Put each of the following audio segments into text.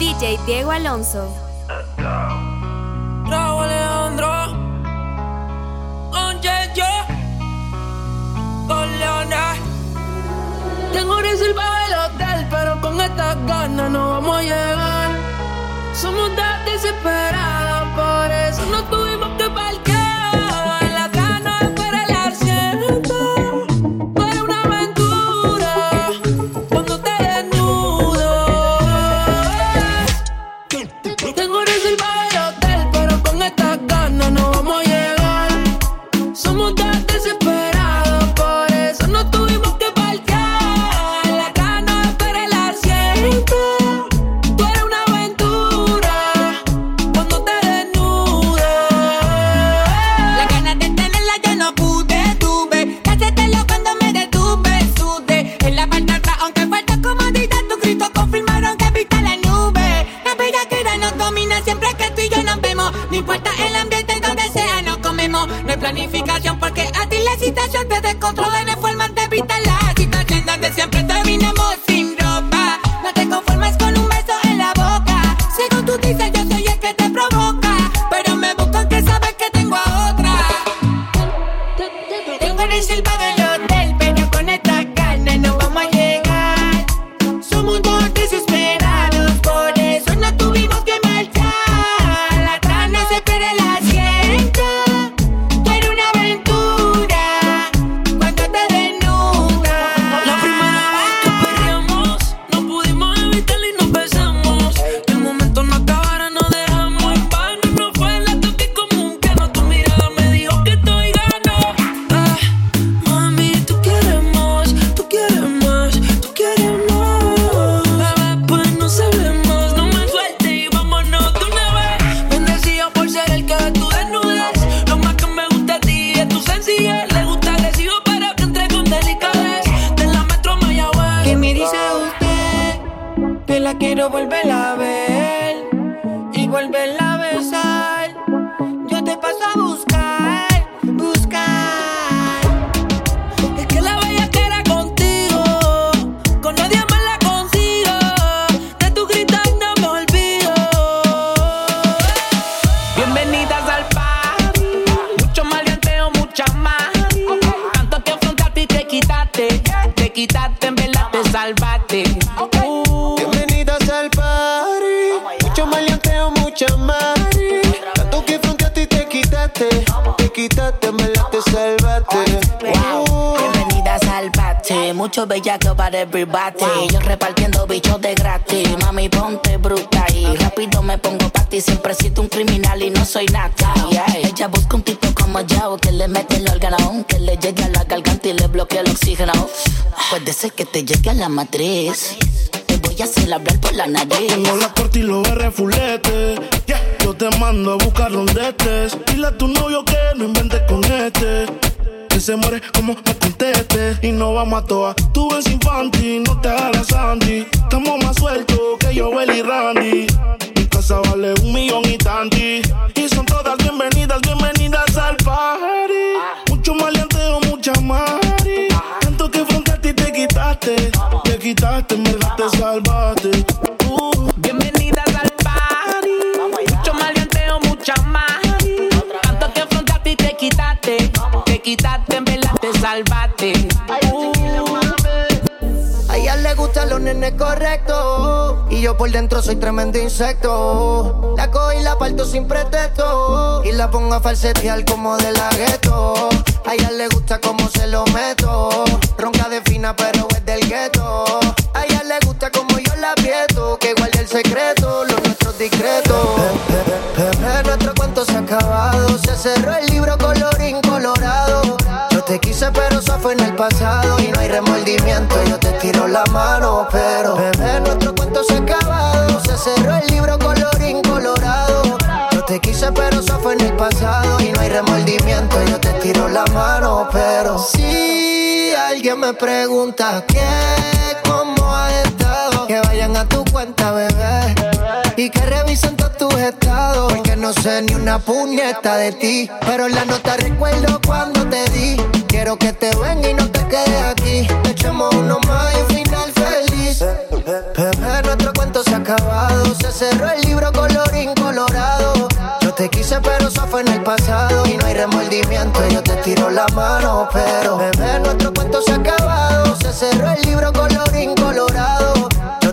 DJ Diego Alonso. Raúl Alejandro. Con. Con Leona. Tengo reservado el hotel, pero con estas ganas no vamos a llegar. Somos tan desesperados, por eso no tuvimos que Quiero volver a ver y volver a parquear. Yo repartiendo bichos de gratis. Mami, ponte bruta y rápido me pongo pa' ti. Siempre siento un criminal y no soy nada. Ella busca un tipo como yo que le mete el órgano, que le llegue a la garganta y le bloquea el oxígeno. Puede ser que te llegue a la matriz. Te voy a hacer hablar por la nariz. Tengo la corte y los R fulete. Yo te mando a buscar donde estés. Dile a tu novio que no inventes con este se muere como me conteste. Y no vamos a toa. Tú ves infantil, no te hagas Sandy. Estamos más sueltos que yo, y Randy. Mi casa vale un millón y tanti. Y son todas bienvenidas, bienvenidas al party. Mucho maleanteo, mucha mari. Tanto que frente a ti te quitaste. Te quitaste, en verdad te salvaste. Te quitaste salvate. A ella le gustan los nenes correctos. Y yo por dentro soy tremendo insecto. La cojo y la parto sin pretexto. Y la pongo a falsetear como de la gueto. A ella le gusta como se lo meto. Ronca de fina, pero es del gueto. A ella le gusta como yo la aprieto. Que guarde el secreto, los nuestros discretos. En el pasado. Y no hay remordimiento, yo te tiro la mano. Pero, bebé, nuestro cuento se ha acabado. Se cerró el libro colorín colorado. Yo te quise, pero eso fue en el pasado. Y no hay remordimiento, yo te tiro la mano. Pero, si alguien me pregunta qué, cómo estado, que vayan a tu cuenta, bebé. Y que revisen todos tus estados. Porque no sé ni una puñeta de ti. Pero en la nota recuerdo cuando te di Quiero que te venga y no te quedes aquí. Echemos uno más y un final feliz. Bebé, nuestro cuento se ha acabado. Se cerró el libro colorín colorado. Yo te quise, pero eso fue en el pasado. Y no hay remordimiento, yo te tiro la mano. Pero, bebé, nuestro cuento se ha acabado. Se cerró el libro colorín colorado.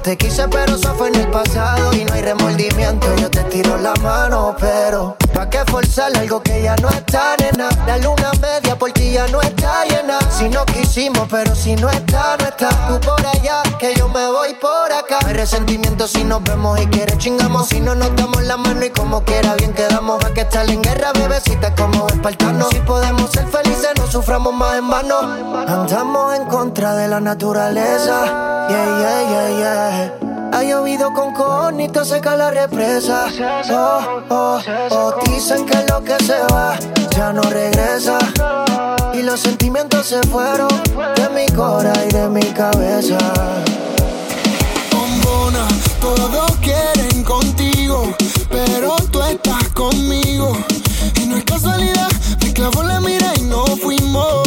Te quise, pero eso fue en el pasado. Y no hay remordimiento, yo te tiro la mano. Pero, ¿pa' qué forzar algo que ya no está, nena? La luna media por ti ya no está llena. Si no quisimos, pero si no está, no está. Tú por allá, que yo me voy por acá. Hay resentimiento si nos vemos y quieres chingamos. Si no nos damos la mano y como quiera bien quedamos. Va que estar en guerra, bebecita, como espartano. Si podemos ser felices, no suframos más en vano. Andamos en contra de la naturaleza. Yeah, yeah, yeah, yeah. Ha llovido con conito, seca la represa. Oh, oh, oh. Dicen que lo que se va ya no regresa. Y los sentimientos se fueron de mi cora y de mi cabeza. Bombona, todos quieren contigo, pero tú estás conmigo. Y no es casualidad, me clavo la mira y no fuimos.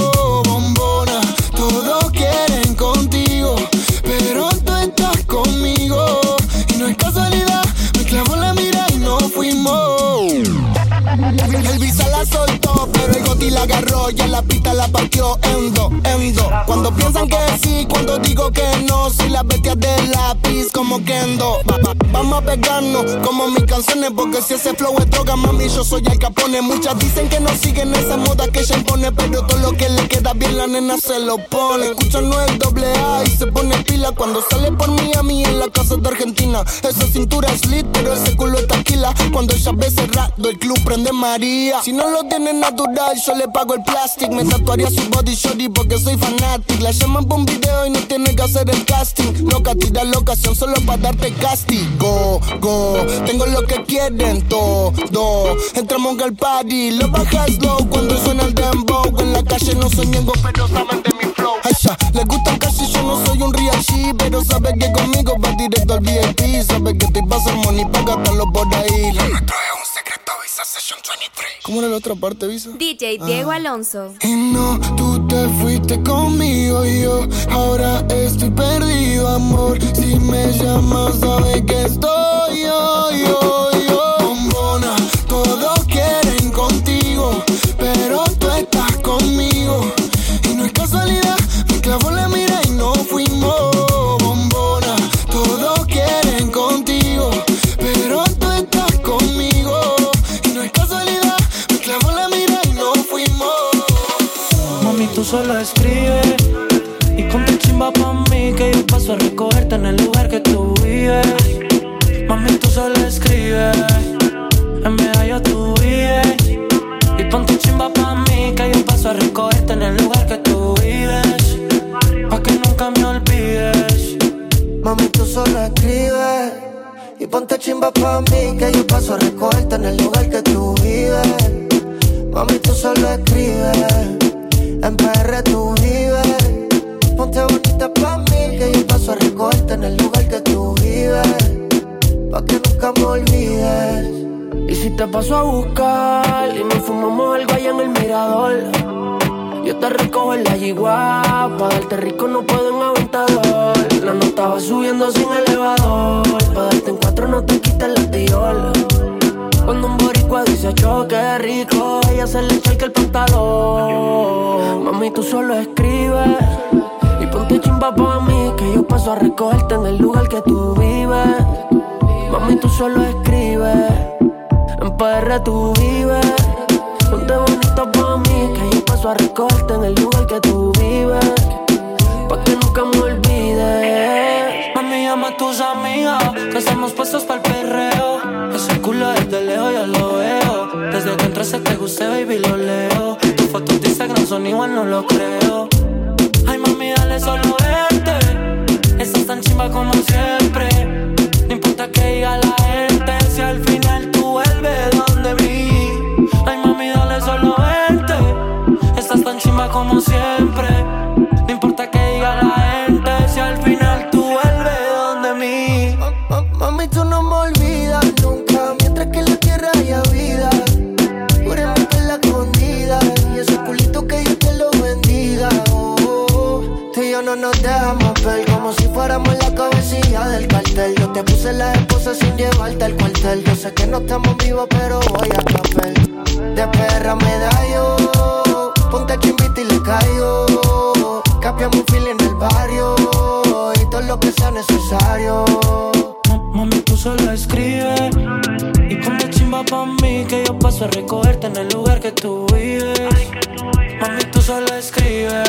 Casualidad, me clavo la mira y no fuimos. El visa la soltó, pero el goti la agarró y en la pista la partió endo, endo. Cuando piensan que sí, cuando digo que no, si las bestias de lápiz como Kendo. Va- Vamos a pegarnos como mis canciones, porque si ese flow es droga, mami, yo soy el capone. Muchas dicen que no siguen esa moda que ella impone, pero todo lo que le queda bien la nena se lo pone. Escucha no el doble A y se pone pila cuando sale por mí a mí en la casa de Argentina. Esa cintura es lit, pero ese culo es taquila. Cuando ella ve cerrado, el club prende María. Si no lo tiene natural, yo le pago el plástico. Me tatuaría su body shorty porque soy fanático. La llaman por un video y no tiene que hacer el casting. Loca, tira la ocasión solo para darte castigo. Go, tengo lo que quieren todo. Entramos al party, lo bajas low cuando suena el dembow. En la calle no soy ñengo, pero saben de flow. Ay, ya, les gusta casi yo no soy un real G, pero sabe que conmigo va directo al VIP. Sabe que estoy pa' hacer money pa' gastarlo por ahí. Lo nuestro es un secreto, Visa Session 23. ¿Cómo era la otra parte, Visa? DJ Diego Alonso. Y no, tú te fuiste conmigo y yo ahora estoy perdido, amor. Si me llamas, sabes que estoy yo, yo, tú solo escribe y ponte chimba pa' mí que yo paso a recogerte en el lugar que tú vives. Mami, tú solo escribe, en medallo tú vives. Y ponte chimba pa' mí que yo paso a recogerte en el lugar que tú vives. Pa' que nunca me olvides. Mami, tú solo escribes y ponte chimba pa' mí que yo paso a recogerte en el lugar que tú vives. Mami, tú solo escribes, en PR tú vives. Ponte bonita pa' mí que yo paso a recogerte en el lugar que tú vives. Pa' que nunca me olvides. Y si te paso a buscar y nos fumamos algo allá en el mirador. Yo te recojo en la yigua, pa' darte rico no puedo en aventador. La nota va subiendo sin elevador, pa' darte en cuatro no te quites la tiola. Cuando dice choque rico, ella se le echa el pantalón. Mami, tú solo escribes y ponte chimba pa' mí, que yo paso a recogerte en el lugar que tú vives. Mami, tú solo escribes, en PR tú vives. Ponte bonita pa' mí, que yo paso a recogerte en el lugar que tú vives. Pa' que nunca me olvides. Mami, llama a tus amigas, que estamos puestos para el perreo. Ese culo desde lejos ya lo veo. Desde que entraste te gusté, baby, lo leo. Tus fotos de Instagram son igual, no lo creo. Ay, mami, dale solo verte. Estás tan chimba como siempre. No importa que diga la gente, si al final tú vuelves donde mí. Ay, mami, dale solo verte. Estás tan chimba como siempre. No importa que diga la gente, la esposa sin llevarte al cuartel. Yo sé que no estamos vivos, pero voy a papel. De perra me daño, ponte chimbita y le caigo. Capiamos un fil en el barrio y todo lo que sea necesario. Mami, tú solo escribes. Y ponte chimba pa' mí, que yo paso a recogerte en el lugar que tú vives. Mami, tú solo escribes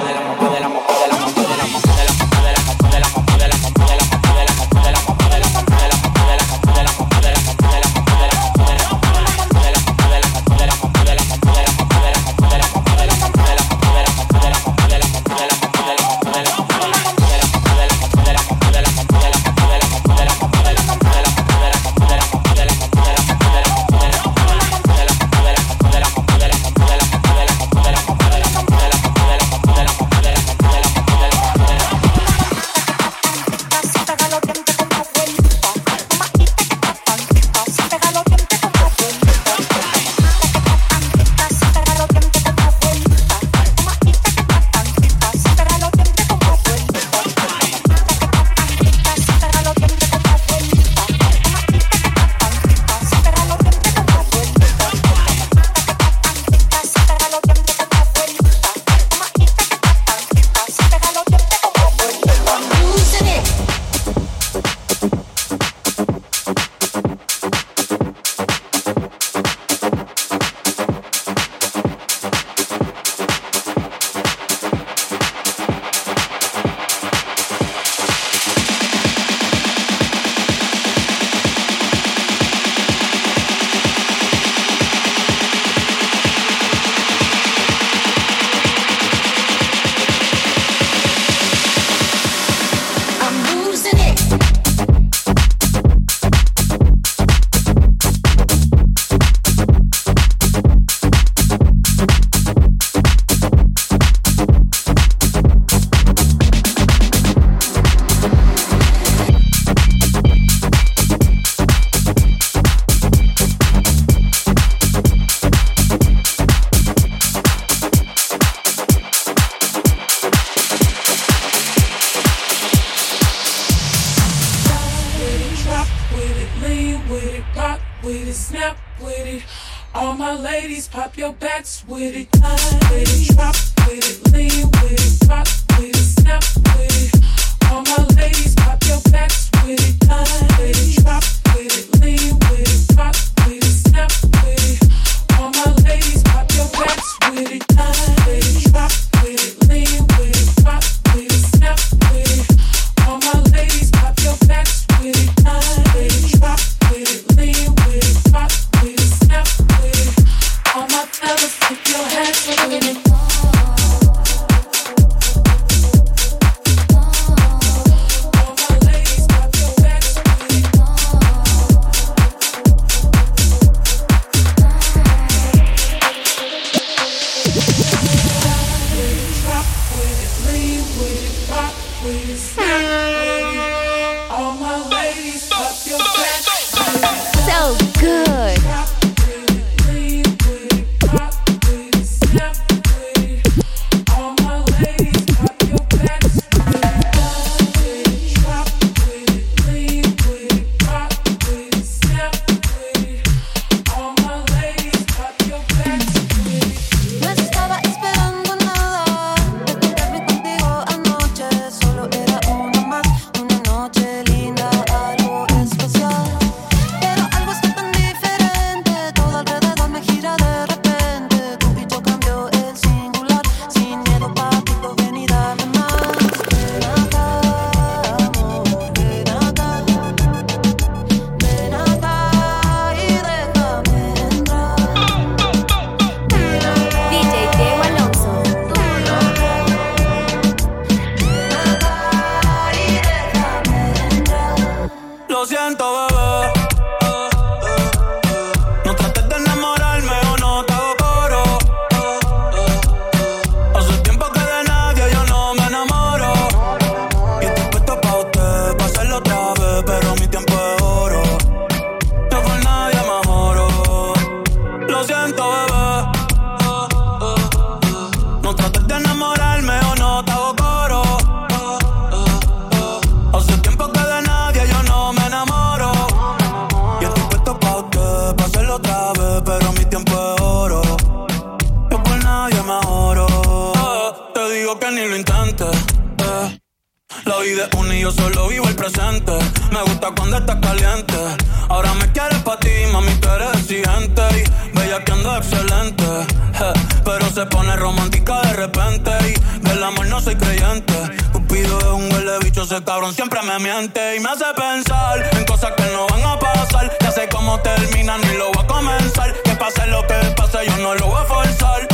no soy creyente. Cupido es un huele bicho, ese cabrón siempre me miente y me hace pensar en cosas que no van a pasar. Ya sé cómo terminan y lo voy a comenzar. Que pase lo que pase, yo no lo voy a forzar.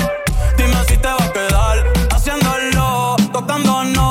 Dime si te va a quedar haciéndolo, tocándonos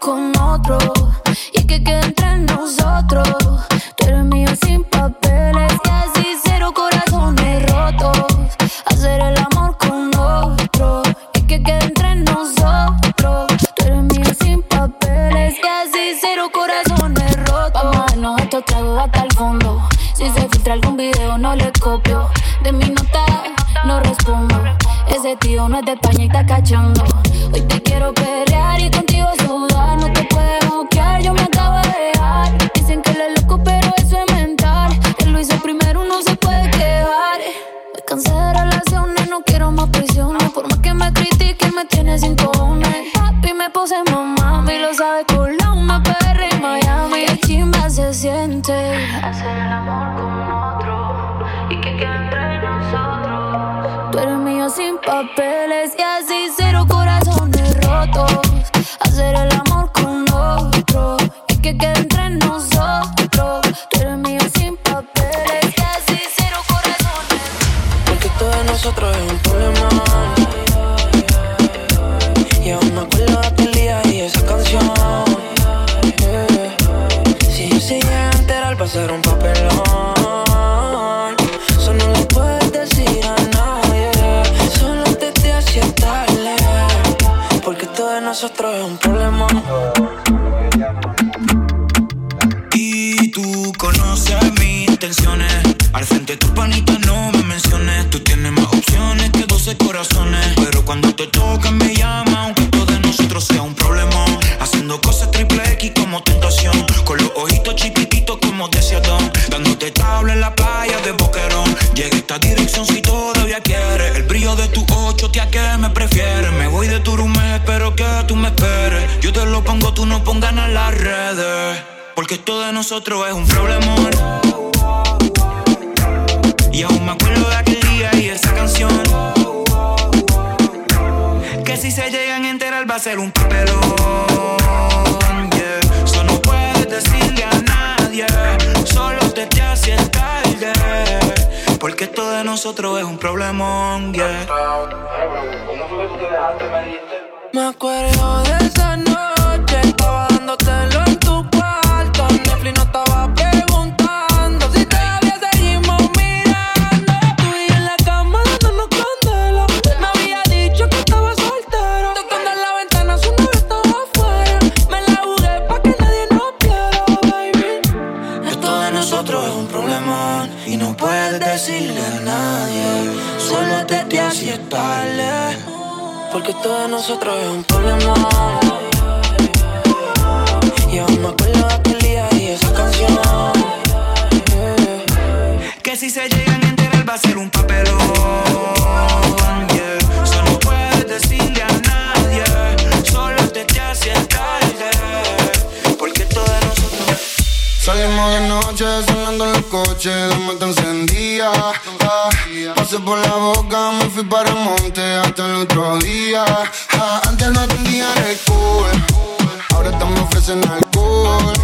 con otro. Y que queda entre nosotros. Tú eres mío sin papeles casi cero corazones rotos. Hacer el amor con otro. Y que queda entre nosotros. Tú eres mío sin papeles casi cero corazones rotos. Vamos a darnos estos tragos hasta el fondo. Si se filtra algún video, no le copio. De mi nota, no respondo. Ese tío no es de España y está cachando. Hoy te quiero pelear y contigo sudar. Critiquen, me tiene sin cojones. Papi, me puse mamá, y lo sabe nosotros es un problema. Y tú conoces mis intenciones. Al frente tu panita pongas en las redes. Porque esto de nosotros es un problemón. Y aún me acuerdo de aquel día y esa canción. Que si se llegan a enterar va a ser un papelón. Yeah. Eso no puedes decirle a nadie. Solo te te haces tarde. Porque esto de nosotros es un problemón. Yeah. Me acuerdo de esa noche, Porque todo de nosotros es un problema. Y aún me acuerdo de aquel día y esa canción. Que si se llegan a enterar va a ser un papelón. Yeah. Eso no puedes decirle a nadie. Solo te te haces tarde. Porque todo de nosotros Salimos de noche sonando en los coches, la mata encendía. Pasé por la boca, me fui para el monte hasta el otro día. Ah, antes no atendían el cool, ahora me ofrecen alcohol.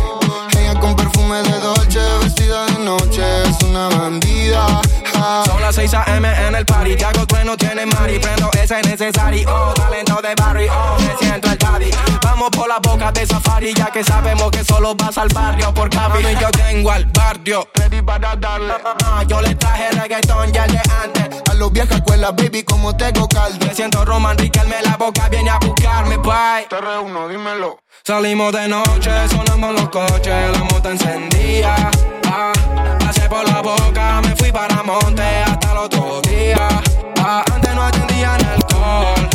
Ella con perfume de Dolce, vestida de noche, es una bandida. Ah, Son las 6 a.m. en el party. Te hago trueno, tiene mari. Prendo ese necesario. Oh, talento de barrio. Oh, me siento el daddy. Vamos por la boca de safari. Ya que sabemos que solo vas al barrio por camino. Y yo tengo al barrio. Ready para darle. Ah, yo le traje reggaetón ya de antes. a los viejas escuelas, baby, como tengo caldo. Me siento Roman Riquelme la boca. Viene a buscarme, bye. Te reúno, dímelo. Salimos de noche, sonamos los coches, la moto encendía. Ah, por la boca, me fui para monte hasta el otro día. Ah, antes no atendían alcohol,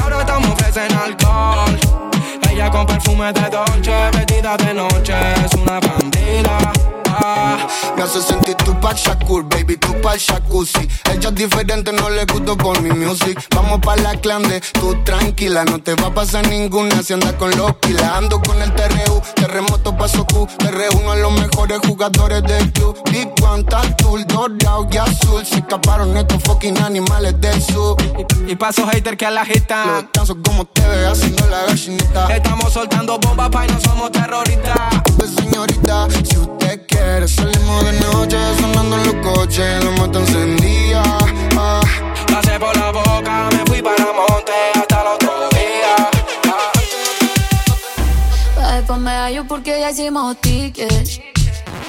ahora estamos ofrecen alcohol. Ella con perfume de Dolce, vestida de noche, es una bandida. Me hace sentir tu pa' Shakur, baby, tu pa' jacuzzi. Ella es diferente, no le gusto por mi music. Vamos pa' la clande, tú tranquila, no te va a pasar ninguna si andas con los pilas. Ando con el TRU, terremoto paso Q. Te reúno a los mejores jugadores del club. Big One, Tatul, dorado y azul. Se escaparon estos fucking animales del sur. y paso hater que a la agitan. Los danzo como te ve haciendo la gallinita. Estamos soltando bombas, pa' y no somos terroristas. Pues señorita, si usted quiere, salimos de noche sonando en los coches, la moto encendía. Ah, Pasé por la boca, me fui para monte hasta el otro día. Bajé pa' medallo porque ya hicimos tickets.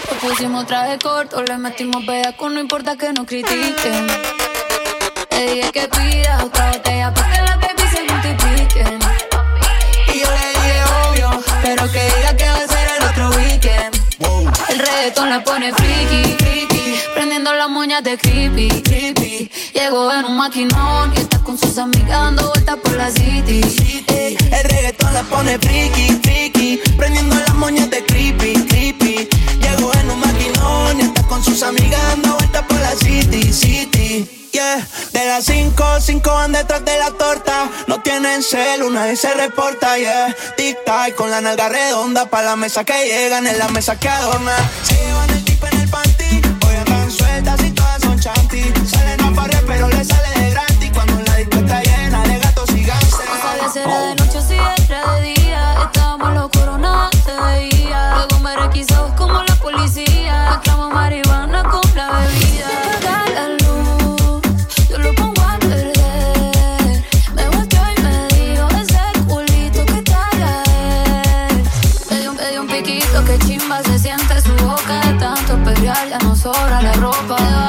Le pusimos traje corto, le metimos bellaco, no importa que nos critiquen. Le dije que pida otra botella pa' que las baby se multipliquen. Y yo le dije obvio, pero que diga que el reggaetón la pone friki Prendiendo las moñas de creepy, creepy. Llegó en un maquinón y está con sus amigas dando vueltas por la city. Ey, el reggaetón la pone friki, friki. Prendiendo las moñas de creepy, creepy. Llegó en un maquinón y está con sus amigas dando vueltas por la city, city. Yeah. De las 5, 5 van detrás de la torta. No tienen cel, una se reporta, yeah. Tic-tac con la nalga redonda. Pa' la mesa que llegan, en la mesa que adorna. Se llevan el tipo en el panty chanti. Salen a pero le sale de gratis. Cuando la disco llena de gatos y gangsters. Sabía si era de noche, si era de día. Estábamos locos, nada se veía. Luego me requisó como la policía. Mezclamos marihuana con la bebida. Apaga la luz, yo lo pongo a perder. Me volteó y me dijo ese culito que tal a él. Me dio, un piquito que chimba se siente su boca de tanto pelear. Ya no sobra la ropa.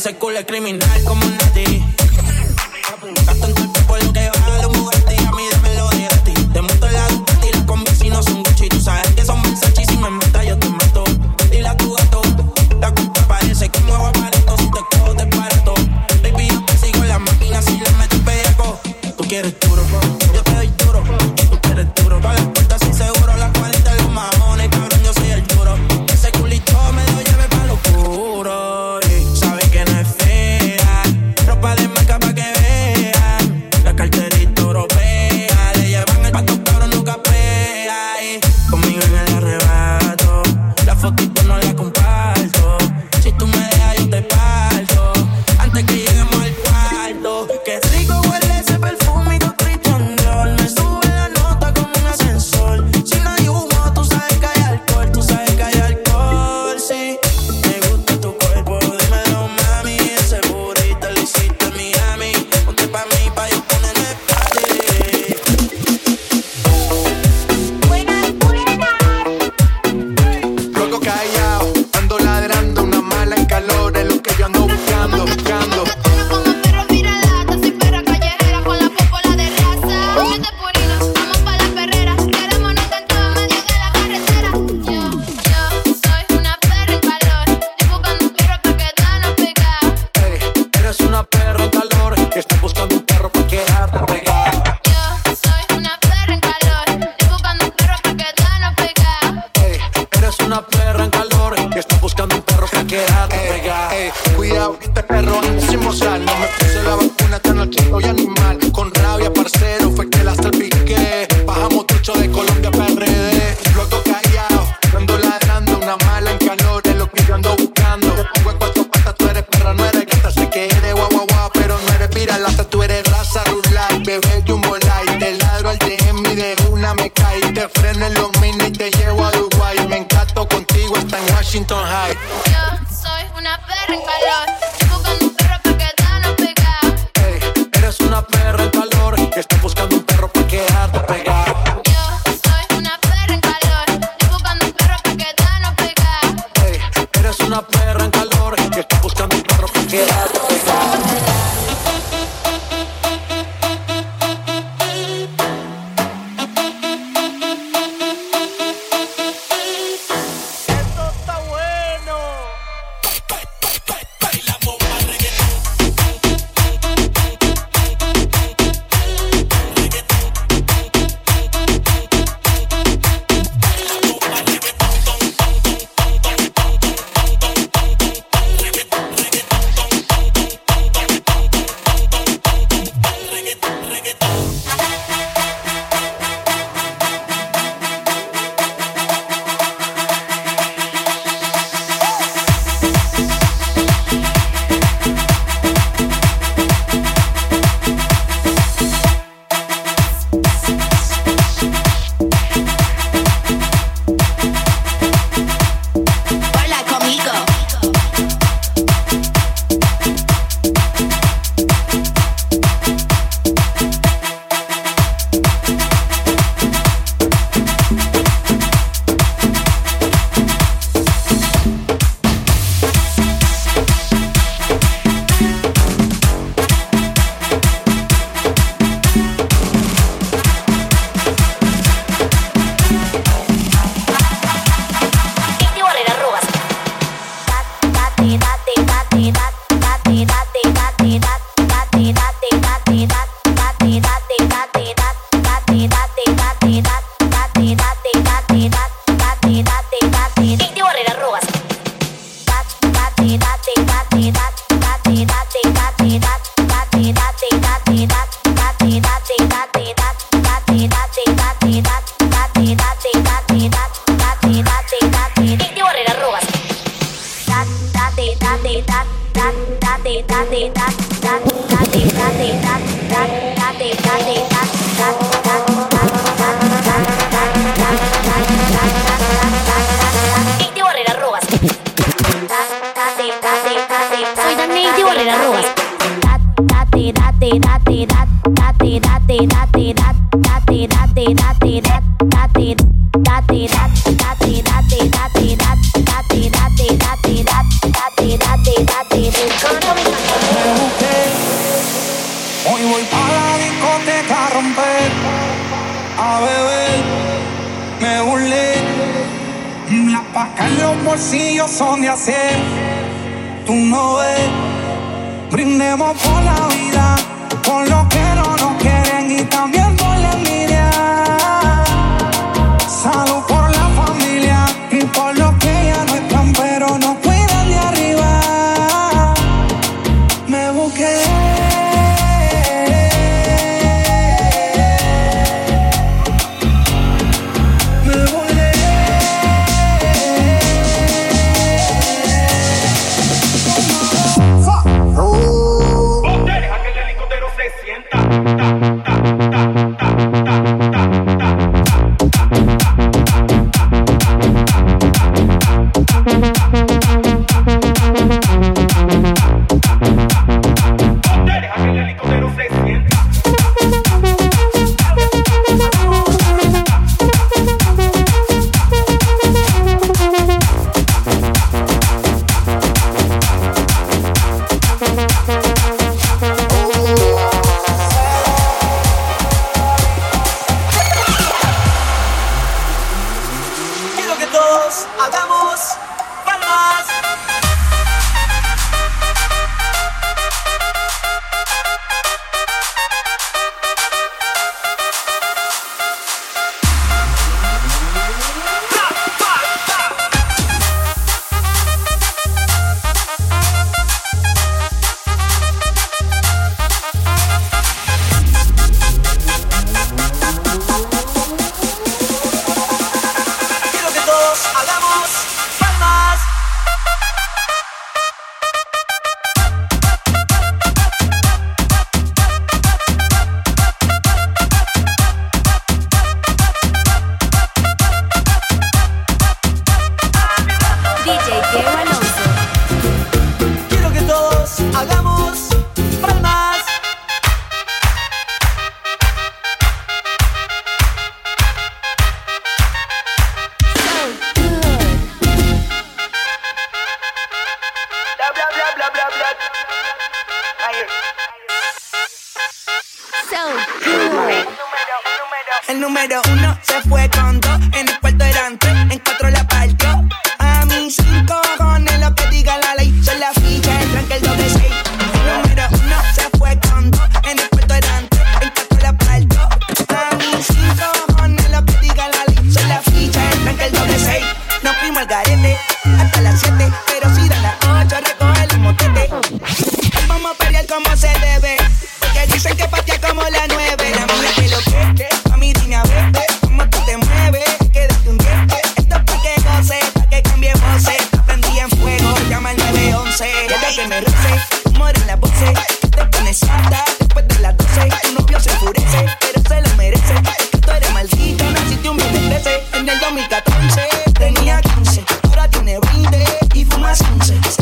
ese culo es criminal como nadie. Te freno en los mini y te llevo a Dubai. Me encanto contigo hasta en Washington High. Yo soy una perra en calor. En el 2014 tenía 15, ahora tiene 20 y fuma 15.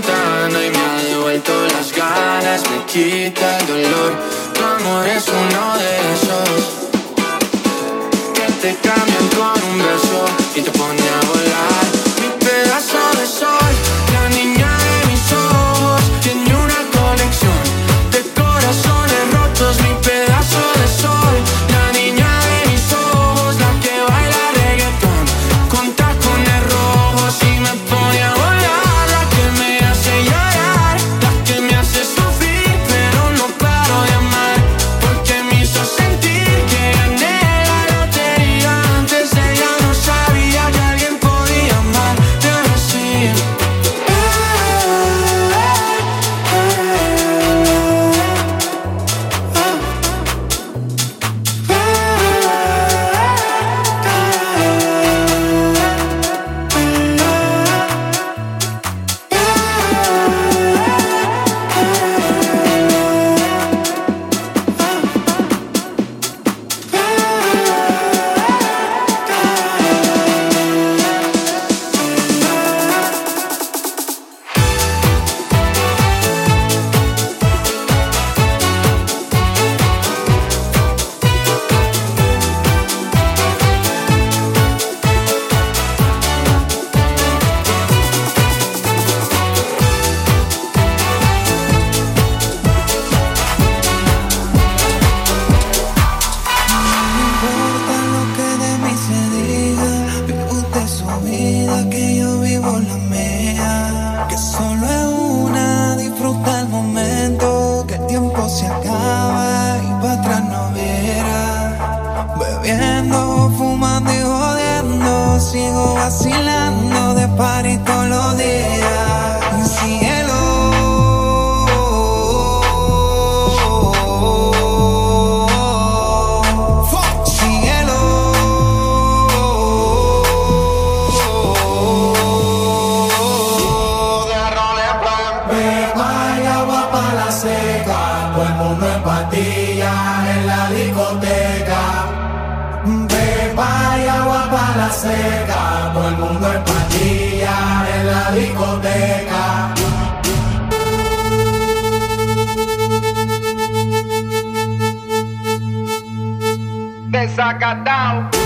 ventana y me ha devuelto las ganas, me quita el dolor. Tu amor es uno de esos que te cambian con un beso seca, todo el mundo en pandilla en la discoteca. Desacatado.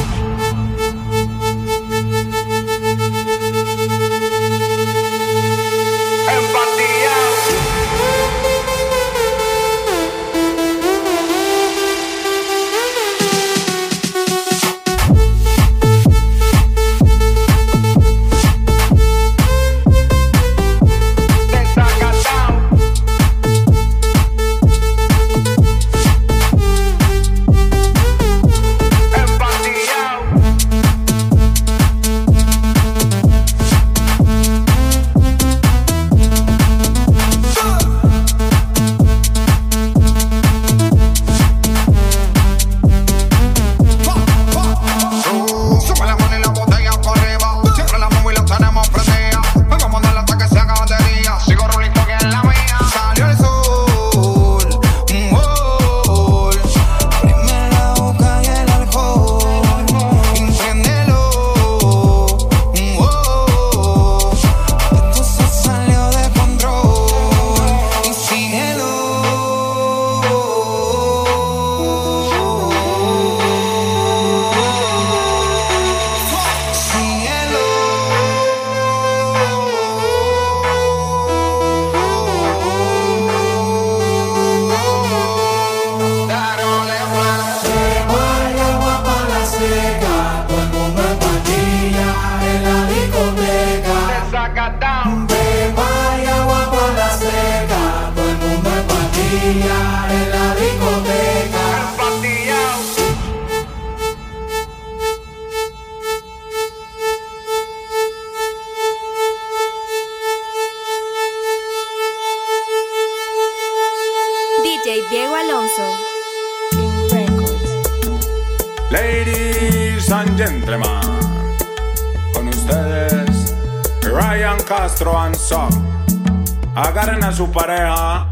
Su pareja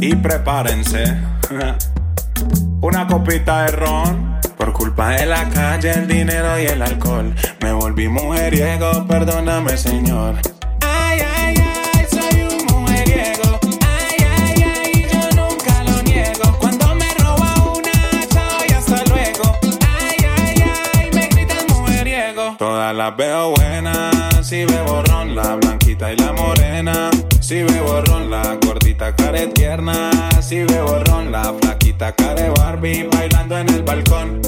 y prepárense. Una copita de ron. Por culpa de la calle, el dinero y el alcohol. Me volví mujeriego, perdóname, señor. Ay, ay, ay, soy un mujeriego. Ay, ay, ay, yo nunca lo niego. Cuando me roba una, chao y hasta luego. Ay, ay, ay, me gritan mujeriego. Todas las veo buenas, si bebo ron, la blanquita y la morena. Si bebo ron, la gordita care tierna. Si bebo ron, la flaquita care Barbie bailando en el balcón.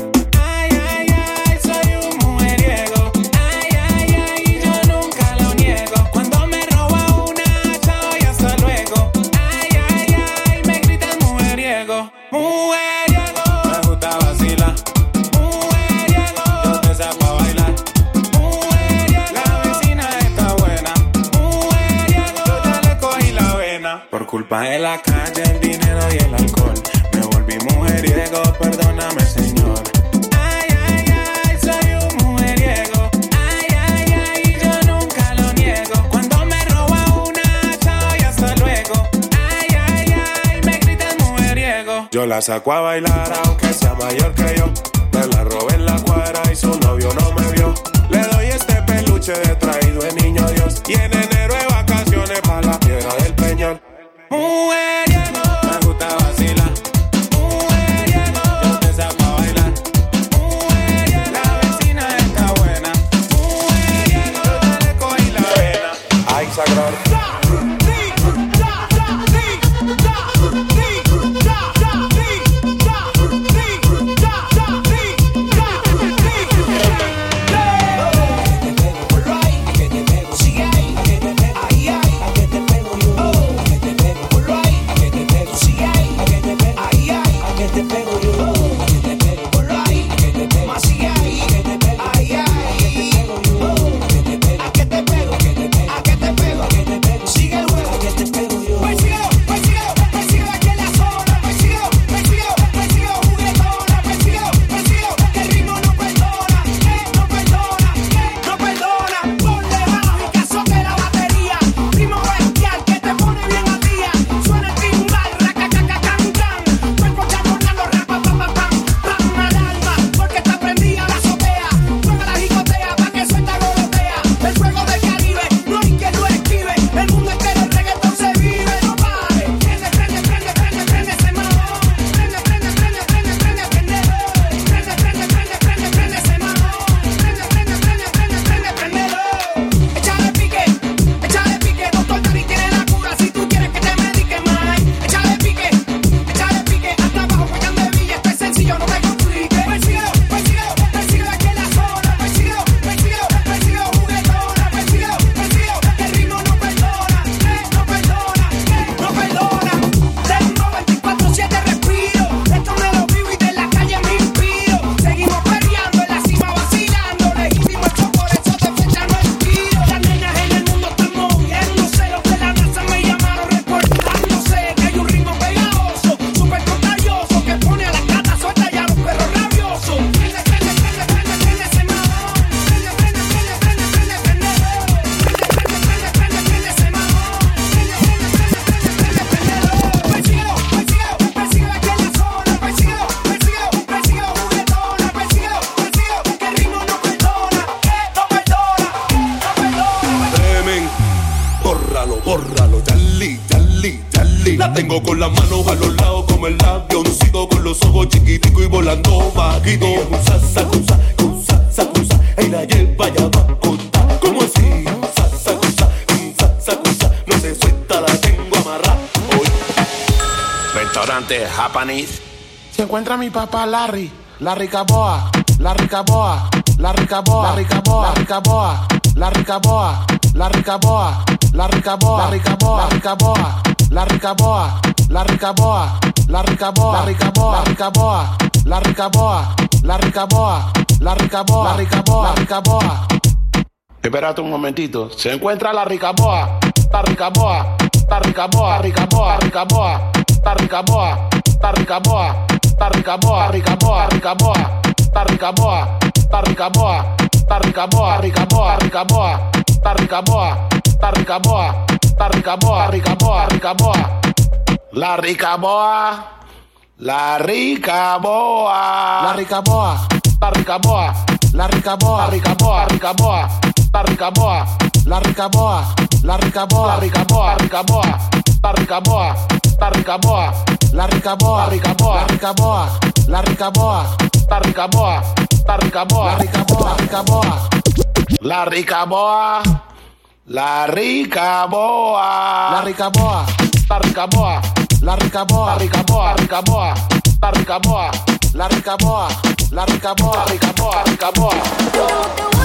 De la calle, el dinero y el alcohol. Me volví mujeriego, perdóname, señor. Ay, ay, ay, soy un mujeriego. Ay, ay, ay, yo nunca lo niego. Cuando me roba una, chao y hasta luego. Ay, ay, ay, me gritan mujeriego. Yo la saco a bailar, aunque sea mayor que yo. Me la robé en la cuadra y su novio no me vio. Le doy este peluche de traído de niño Dios. Y en Mujeriego. Tengo con las manos a los lados como el avioncito con los ojos chiquitico y volando bajito. Cruza, sacuza, cruza, y la lleva ya va a ¿Cómo así? Sacuza, sacuza, no se suelta, la tengo amarrada hoy. Restaurante Japanese. Se encuentra mi papá Larry, la rica boa, la rica boa, la rica boa, la rica boa, la rica boa, la rica boa, la rica boa, la rica boa, la rica boa, la rica boa la rica boa, la rica boa, la rica boa, la ricaboa, la rica boa, la rica boa, la rica boa, la rica boa, la rica boa, un momentito, se encuentra la rica boa, la rica boa, la rica boa, rica boa, rica boa, la ricaboa, la rica boa, la rica boa, rica boa, rica boa, la rica boa, la rica boa, la rica boa, rica la ricaboa, la ricaboa. La rica boa, rica boa, rica boa. La rica boa. La rica boa. La rica boa. La rica boa. La rica boa. La rica boa. Rica boa. La rica boa. La rica boa. La rica boa. La rica boa. Rica boa. La rica boa. La rica boa. La rica boa. La rica boa. La rica boa. La rica boa. La rica boa. La rica boa. La rica boa. La rica boa. La rica boa. La rica boa. La rica boa. La rica boa. La rica boa. La rica boa. La rica boa. La rica boa. La rica boa. La rica boa. La rica boa. Rica boa.